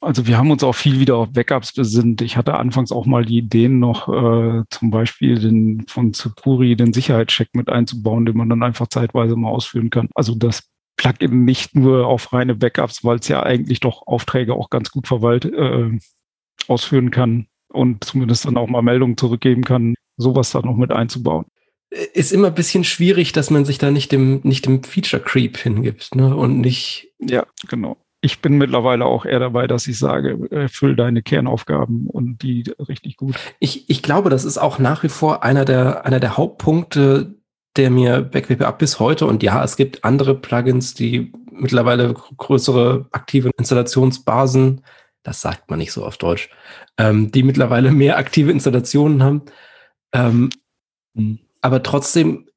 Also wir haben uns auch viel wieder auf Backups besinnt. Ich hatte anfangs auch mal die Ideen noch, äh, zum Beispiel den, von Securi den Sicherheitscheck mit einzubauen, den man dann einfach zeitweise mal ausführen kann. Also das Plugin nicht nur auf reine Backups, weil es ja eigentlich doch Aufträge auch ganz gut verwaltet äh, ausführen kann und zumindest dann auch mal Meldungen zurückgeben kann, sowas da noch mit einzubauen ist immer ein bisschen schwierig, dass man sich da nicht dem, nicht dem Feature Creep hingibt, ne? Und nicht. Ja, genau ich bin mittlerweile auch eher dabei, dass ich sage, erfüll deine Kernaufgaben und die richtig gut. Ich, ich glaube, das ist auch nach wie vor einer der, einer der Hauptpunkte, der mir BackWP ab bis heute und ja, es gibt andere Plugins, die mittlerweile größere aktive Installationsbasen, das sagt man nicht so auf Deutsch, ähm, die mittlerweile mehr aktive Installationen haben. Ähm, mhm. aber trotzdem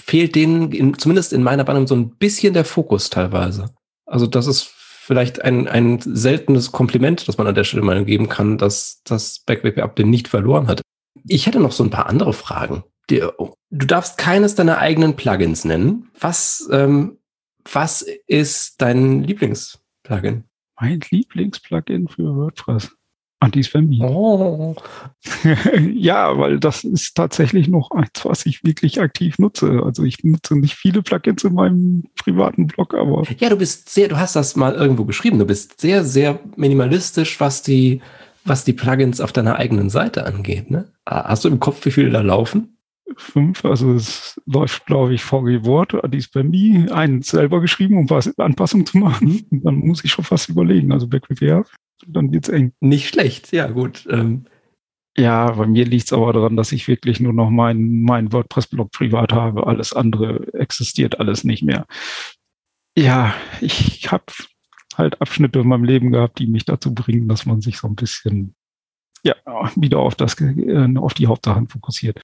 fehlt denen, in, zumindest in meiner Bandung, so ein bisschen der Fokus teilweise. Also das ist vielleicht ein, ein seltenes Kompliment, das man an der Stelle mal geben kann, dass das BackWP-Update nicht verloren hat. Ich hätte noch so ein paar andere Fragen. Du darfst keines deiner eigenen Plugins nennen. Was, ähm, was ist dein Lieblingsplugin? Mein Lieblingsplugin für WordPress. Anti-Spam. Oh. ja, weil das ist tatsächlich noch eins, was ich wirklich aktiv nutze. Also ich nutze nicht viele Plugins in meinem privaten Blog, aber. Ja, du bist sehr, du hast das mal irgendwo geschrieben. Du bist sehr, sehr minimalistisch, was die, was die Plugins auf deiner eigenen Seite angeht. Ne? Hast du im Kopf, wie viele da laufen? Fünf, also es läuft, glaube ich, VG Wort, Adis Bambi, einen selber geschrieben, um was Anpassungen zu machen. Und dann muss ich schon fast überlegen. Also BackWPF dann wird's eng. Nicht schlecht, ja gut. Ähm. Ja, bei mir liegt's aber daran, dass ich wirklich nur noch meinen mein WordPress-Blog privat habe. Alles andere existiert alles nicht mehr. Ja, ich habe halt Abschnitte in meinem Leben gehabt, die mich dazu bringen, dass man sich so ein bisschen ja wieder auf das auf die Hauptsachen fokussiert.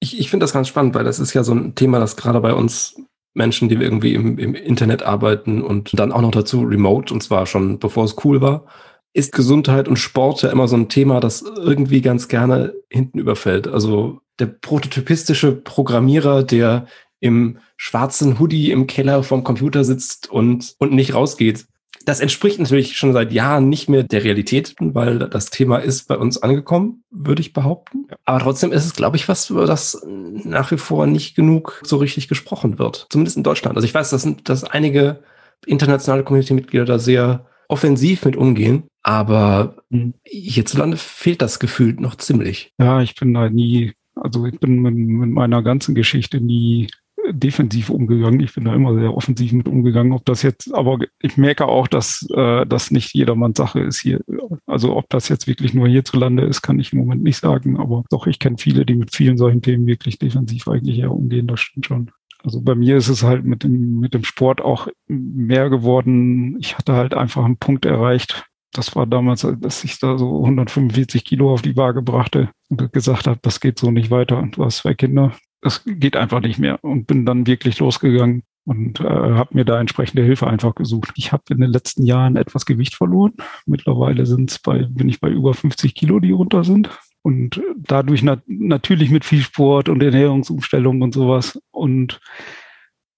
Ich, ich finde das ganz spannend, weil das ist ja so ein Thema, das gerade bei uns Menschen, die irgendwie im, im Internet arbeiten und dann auch noch dazu remote, und zwar schon bevor es cool war, ist Gesundheit und Sport ja immer so ein Thema, das irgendwie ganz gerne hinten überfällt. Also der prototypistische Programmierer, der im schwarzen Hoodie im Keller vom Computer sitzt und, und nicht rausgeht. Das entspricht natürlich schon seit Jahren nicht mehr der Realität, weil das Thema ist bei uns angekommen, würde ich behaupten. Aber trotzdem ist es, glaube ich, was, über das nach wie vor nicht genug so richtig gesprochen wird. Zumindest in Deutschland. Also ich weiß, dass, dass einige internationale Community-Mitglieder da sehr offensiv mit umgehen. Aber mhm. hierzulande fehlt das Gefühl noch ziemlich. Ja, ich bin da nie, also ich bin mit, mit meiner ganzen Geschichte nie defensiv umgegangen. Ich bin da immer sehr offensiv mit umgegangen. Ob das jetzt, aber ich merke auch, dass äh, das nicht jedermanns Sache ist hier. Also ob das jetzt wirklich nur hierzulande ist, kann ich im Moment nicht sagen. Aber doch, ich kenne viele, die mit vielen solchen Themen wirklich defensiv eigentlich eher umgehen. Das stimmt schon. Also bei mir ist es halt mit dem, mit dem Sport auch mehr geworden. Ich hatte halt einfach einen Punkt erreicht, das war damals, dass ich da so 145 Kilo auf die Waage brachte und gesagt habe, das geht so nicht weiter. Du hast zwei Kinder, das geht einfach nicht mehr. Und bin dann wirklich losgegangen und äh, habe mir da entsprechende Hilfe einfach gesucht. Ich habe in den letzten Jahren etwas Gewicht verloren. Mittlerweile sind's bei, bin ich bei über 50 Kilo, die runter sind. Und dadurch nat natürlich mit viel Sport und Ernährungsumstellung und sowas. Und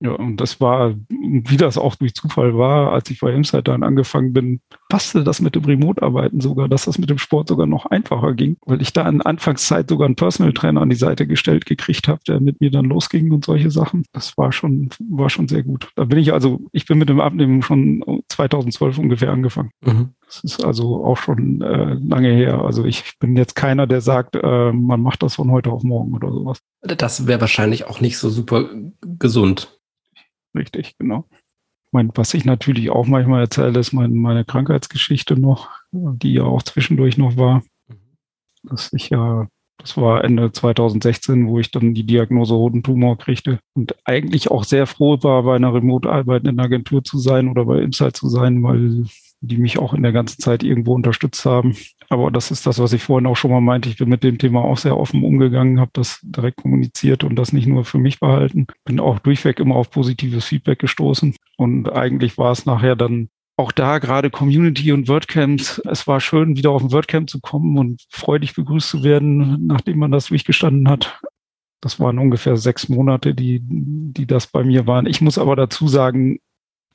ja, und das war, wie das auch durch Zufall war, als ich bei Insight dann angefangen bin, passte das mit dem Remote-Arbeiten sogar, dass das mit dem Sport sogar noch einfacher ging, weil ich da in Anfangszeit sogar einen Personal Trainer an die Seite gestellt gekriegt habe, der mit mir dann losging und solche Sachen. Das war schon, war schon sehr gut. Da bin ich also, ich bin mit dem Abnehmen schon 2012 ungefähr angefangen. Mhm. Das ist also auch schon äh, lange her. Also ich bin jetzt keiner, der sagt, äh, man macht das von heute auf morgen oder sowas. Das wäre wahrscheinlich auch nicht so super gesund richtig, genau. Ich meine, was ich natürlich auch manchmal erzähle, ist meine, meine Krankheitsgeschichte noch, die ja auch zwischendurch noch war. Mhm. Dass ich ja, das war Ende 2016, wo ich dann die Diagnose Hodentumor kriegte und eigentlich auch sehr froh war, bei einer Remote-Arbeit in einer Agentur zu sein oder bei Insight zu sein, weil die mich auch in der ganzen Zeit irgendwo unterstützt haben. Aber das ist das, was ich vorhin auch schon mal meinte. Ich bin mit dem Thema auch sehr offen umgegangen, habe das direkt kommuniziert und das nicht nur für mich behalten. Bin auch durchweg immer auf positives Feedback gestoßen. Und eigentlich war es nachher dann auch da gerade Community und WordCamps. Es war schön, wieder auf ein WordCamp zu kommen und freudig begrüßt zu werden, nachdem man das durchgestanden hat. Das waren ungefähr sechs Monate, die, die das bei mir waren. Ich muss aber dazu sagen,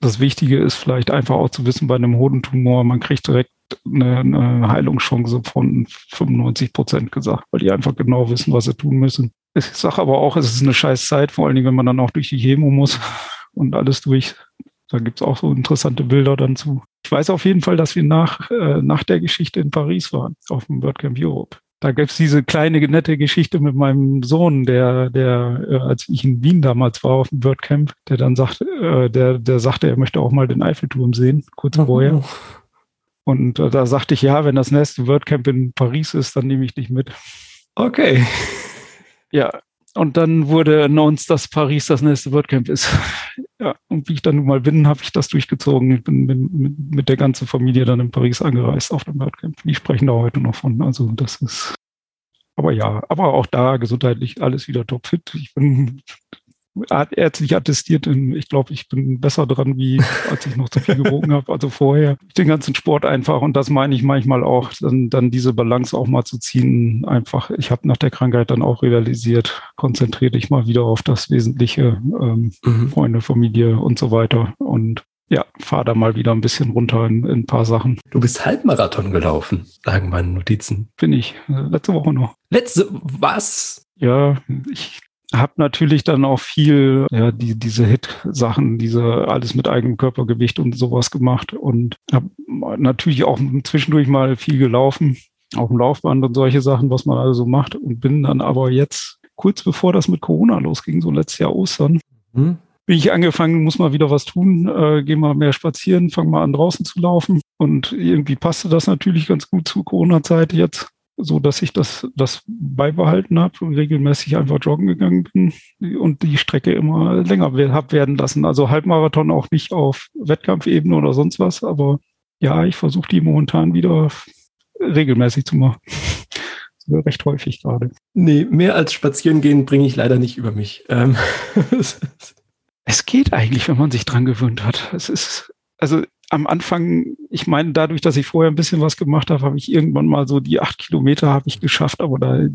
das Wichtige ist vielleicht einfach auch zu wissen, bei einem Hodentumor, man kriegt direkt eine, eine Heilungschance von 95 Prozent gesagt, weil die einfach genau wissen, was sie tun müssen. Ich sage aber auch, es ist eine scheiß Zeit, vor allen Dingen, wenn man dann auch durch die Chemo muss und alles durch. Da gibt's auch so interessante Bilder dann zu. Ich weiß auf jeden Fall, dass wir nach, äh, nach der Geschichte in Paris waren, auf dem WordCamp Europe da gibt's diese kleine nette Geschichte mit meinem Sohn, der, der, äh, als ich in Wien damals war auf dem WordCamp, der dann sagt, äh, der, der sagte, er möchte auch mal den Eiffelturm sehen, kurz vorher. Und äh, da sagte ich, ja, wenn das nächste WordCamp in Paris ist, dann nehme ich dich mit. Okay. Ja, und dann wurde announced, dass Paris das nächste WordCamp ist. Ja, und wie ich dann nun mal bin, habe ich das durchgezogen. Ich bin, bin mit, der ganzen Familie dann in Paris angereist auf dem WordCamp. Die sprechen da heute noch von. Also das ist, aber ja, aber auch da gesundheitlich alles wieder topfit. Ich bin ärztlich attestiert. Ich glaube, ich bin besser dran, wie als ich noch zu viel gewogen habe. Also vorher den ganzen Sport einfach. Und das meine ich manchmal auch, dann, dann diese Balance auch mal zu ziehen. Einfach, ich habe nach der Krankheit dann auch realisiert, konzentriere dich mal wieder auf das Wesentliche, ähm, mhm. Freunde, Familie und so weiter. Und ja, fahr da mal wieder ein bisschen runter in, in, ein paar Sachen. Du bist Halbmarathon gelaufen, sagen meine Notizen. Bin ich. Äh, letzte Woche noch. Letzte, was? Ja, ich habe natürlich dann auch viel, ja, die, diese Hit-Sachen, diese alles mit eigenem Körpergewicht und sowas gemacht und habe natürlich auch zwischendurch mal viel gelaufen, auf dem Laufband und solche Sachen, was man also macht und bin dann aber jetzt kurz bevor das mit Corona losging, so letztes Jahr Ostern, mhm. bin ich angefangen, muss mal wieder was tun, äh, geh mal mehr spazieren, fang mal an draußen zu laufen und irgendwie passte das natürlich ganz gut zu Corona-Zeit jetzt so dass ich das, das beibehalten habe und regelmäßig einfach joggen gegangen bin und die Strecke immer länger habe werden lassen. Also Halbmarathon auch nicht auf Wettkampfebene oder sonst was, aber ja, ich versuche die momentan wieder regelmäßig zu machen. recht häufig gerade. Nee, mehr als spazieren gehen bringe ich leider nicht über mich. Ähm. es geht eigentlich, wenn man sich dran gewöhnt hat. Es ist, also am Anfang, ich meine, dadurch, dass ich vorher ein bisschen was gemacht habe, habe ich irgendwann mal so die acht Kilometer habe ich geschafft, aber da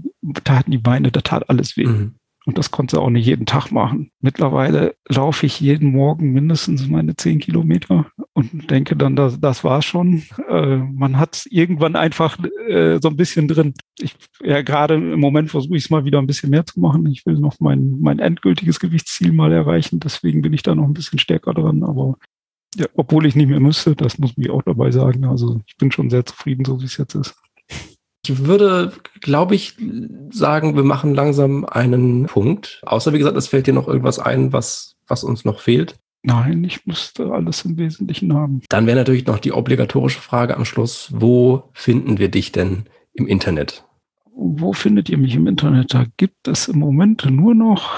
taten die Beine, da tat alles weh. Mhm. Und das konnte auch nicht jeden Tag machen. Mittlerweile laufe ich jeden Morgen mindestens meine zehn Kilometer und denke dann, das, das war schon. Äh, man hat irgendwann einfach äh, so ein bisschen drin. Ich, ja, gerade im Moment versuche ich es mal wieder ein bisschen mehr zu machen. Ich will noch mein, mein endgültiges Gewichtsziel mal erreichen. Deswegen bin ich da noch ein bisschen stärker dran. Aber ja, obwohl ich nicht mehr müsste, das muss ich auch dabei sagen. Also ich bin schon sehr zufrieden, so wie es jetzt ist. Ich würde, glaube ich, sagen, wir machen langsam einen Punkt. Außer, wie gesagt, es fällt dir noch irgendwas ein, was, was uns noch fehlt. Nein, ich müsste alles im Wesentlichen haben. Dann wäre natürlich noch die obligatorische Frage am Schluss. Wo finden wir dich denn im Internet? Wo findet ihr mich im Internet? Da gibt es im Moment nur noch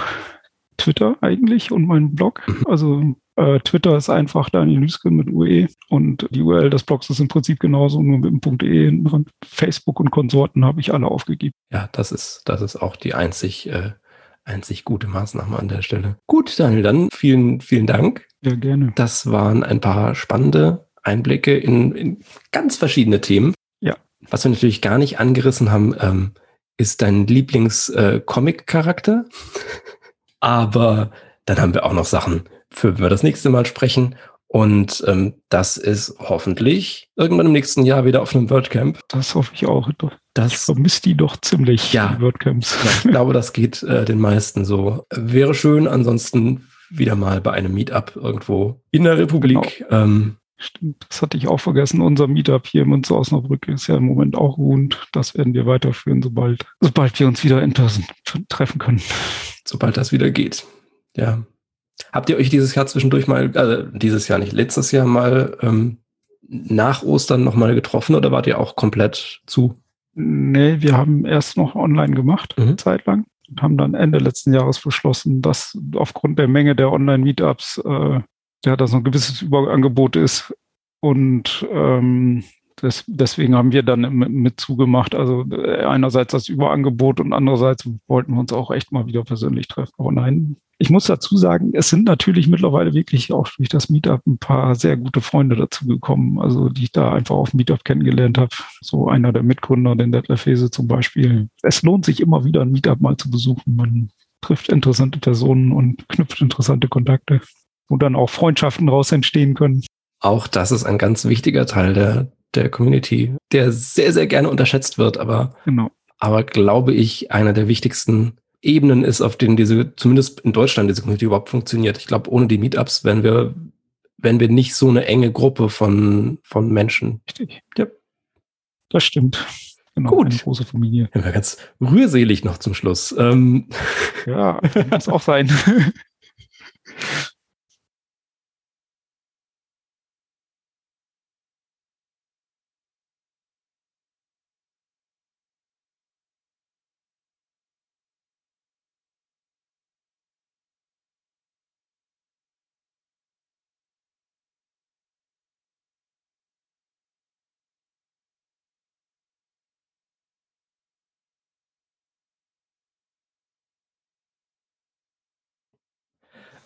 Twitter eigentlich und meinen Blog. Mhm. Also Äh, Twitter ist einfach Daniel Lüsken mit UE und die URL des Blogs ist im Prinzip genauso, nur mit dem .de hinten dran. Facebook und Konsorten habe ich alle aufgegeben. Ja, das ist, das ist auch die einzig, äh, einzig gute Maßnahme an der Stelle. Gut, Daniel, dann vielen, vielen Dank. Ja, gerne. Das waren ein paar spannende Einblicke in, in ganz verschiedene Themen. Ja. Was wir natürlich gar nicht angerissen haben, ähm, ist dein Lieblings-Comic-Charakter. Äh, Aber dann haben wir auch noch Sachen, für wenn wir das nächste Mal sprechen. Und ähm, das ist hoffentlich irgendwann im nächsten Jahr wieder auf einem WordCamp. Das hoffe ich auch. Das ich vermisse die doch ziemlich, ja, die WordCamps. Ja, ich glaube, das geht äh, den meisten so. Wäre schön, ansonsten wieder mal bei einem Meetup irgendwo in der Republik. Genau. Ähm, Stimmt, das hatte ich auch vergessen. Unser Meetup hier in Münster Osnabrück ist ja im Moment auch ruhend. Das werden wir weiterführen, sobald, sobald wir uns wieder in Person treffen können. Sobald das wieder geht. Ja. Habt ihr euch dieses Jahr zwischendurch mal, also dieses Jahr nicht, letztes Jahr mal ähm, nach Ostern nochmal getroffen oder wart ihr auch komplett zu? Nee, wir haben erst noch online gemacht, mhm. zeitlang. Und haben dann Ende letzten Jahres beschlossen, dass aufgrund der Menge der Online-Meetups äh, ja, da so ein gewisses Überangebot ist. Und ähm, das, deswegen haben wir dann mit, zugemacht. Also äh, einerseits das Überangebot und andererseits wollten wir uns auch echt mal wieder persönlich treffen. Aber nein, ich muss dazu sagen, es sind natürlich mittlerweile wirklich auch durch das Meetup ein paar sehr gute Freunde dazu gekommen, also die ich da einfach auf Meetup kennengelernt habe. So einer der Mitgründer, den Detlef Hese zum Beispiel. Es lohnt sich immer wieder, ein Meetup mal zu besuchen. Man trifft interessante Personen und knüpft interessante Kontakte, wo dann auch Freundschaften daraus entstehen können. Auch das ist ein ganz wichtiger Teil der, der Community, der sehr, sehr gerne unterschätzt wird, aber, genau. aber glaube ich, einer der wichtigsten Ebenen ist, auf denen diese, zumindest in Deutschland, diese Community überhaupt funktioniert. Ich glaube, ohne die Meetups wären wir, wären wir nicht so eine enge Gruppe von, von Menschen. Richtig. Ja. Das stimmt. Genau, Gut. Eine große Familie. Ja, ganz rührselig noch zum Schluss. Ähm. Ja, muss auch sein.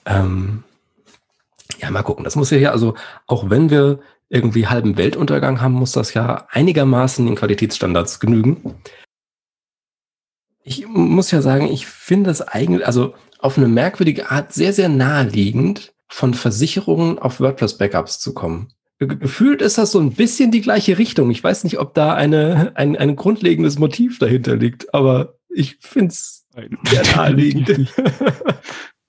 Ähm, ja, mal gucken. Das muss ja hier, also auch wenn wir irgendwie halben Weltuntergang haben, muss das ja einigermaßen den Qualitätsstandards genügen. Ich muss ja sagen, ich finde es eigentlich, also auf eine merkwürdige Art sehr, sehr naheliegend, von Versicherungen auf WordPress-Backups zu kommen. Gefühlt ist das so ein bisschen die gleiche Richtung. Ich weiß nicht, ob da eine, ein, ein grundlegendes Motiv dahinter liegt, aber ich finde es sehr naheliegend.